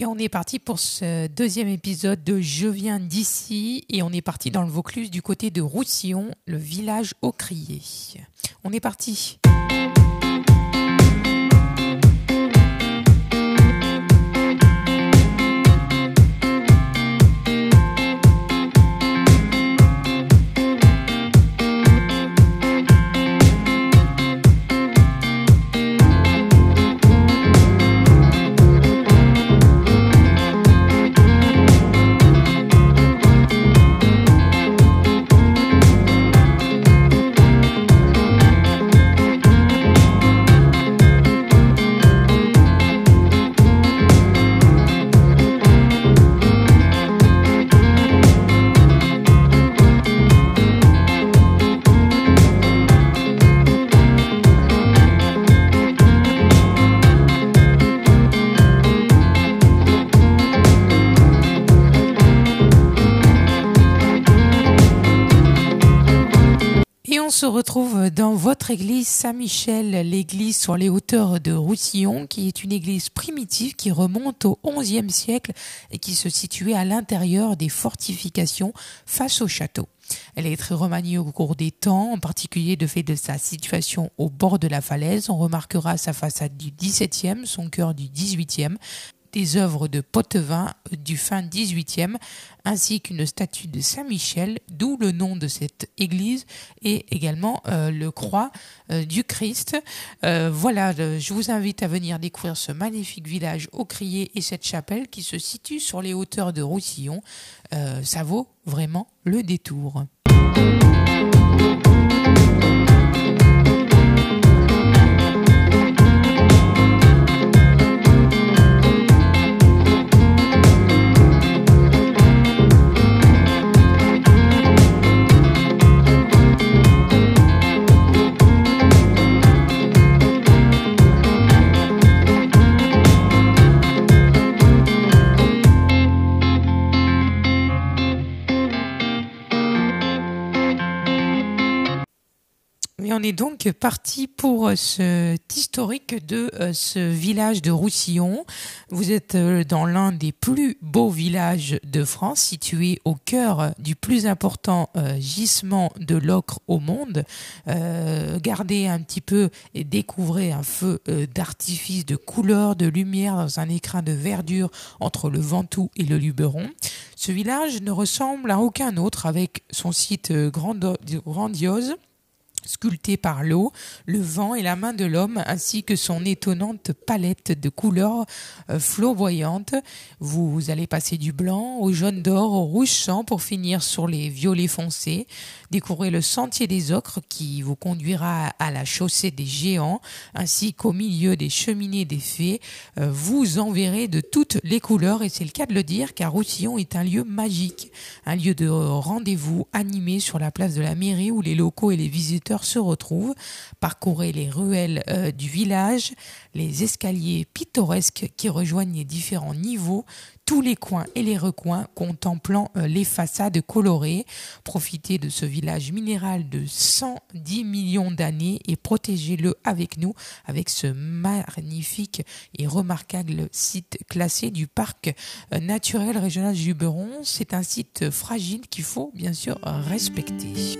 Et on est parti pour ce deuxième épisode de Je viens d'ici et on est parti dans le Vaucluse du côté de Roussillon, le village au crier. On est parti. Se retrouve dans votre église Saint-Michel, l'église sur les hauteurs de Roussillon, qui est une église primitive qui remonte au XIe siècle et qui se situait à l'intérieur des fortifications face au château. Elle est très remaniée au cours des temps, en particulier de fait de sa situation au bord de la falaise. On remarquera sa façade du XVIIe, son cœur du XVIIIe, des œuvres de Pottevin du fin 18e, ainsi qu'une statue de Saint-Michel, d'où le nom de cette église, et également euh, le croix euh, du Christ. Euh, voilà, je vous invite à venir découvrir ce magnifique village au Crier et cette chapelle qui se situe sur les hauteurs de Roussillon. ça vaut vraiment le détour. On est donc parti pour euh, cet historique de euh, ce village de Roussillon. Vous êtes euh, dans l'un des plus beaux villages de France, situé au cœur du plus important gisement de l'ocre au monde. gardez un petit peu et découvrez un feu d'artifice, de couleurs, de lumière dans un écrin de verdure entre le Ventoux et le Luberon. Ce village ne ressemble à aucun autre avec son site grandiose sculpté par l'eau, le vent et la main de l'homme, ainsi que son étonnante palette de couleurs euh, flamboyantes. Vous allez passer du blanc au jaune d'or au rouge sang pour finir sur les violets foncés. Découvrez le sentier des ocres qui vous conduira à la chaussée des géants, ainsi qu'au milieu des cheminées des fées. Euh, vous en verrez de toutes les couleurs et c'est le cas de le dire car Roussillon est un lieu magique, un lieu de rendez-vous animé sur la place de la mairie où les locaux et les visiteurs se retrouvent. Parcourez les ruelles euh, du village, les escaliers pittoresques qui rejoignent les différents niveaux, tous les coins et les recoins contemplant euh, les façades colorées. Profitez de ce village minéral de 110 millions d'années et protégez-le avec nous avec ce magnifique et remarquable site classé du parc euh, naturel régional Juberon. C'est un site fragile qu'il faut bien sûr respecter.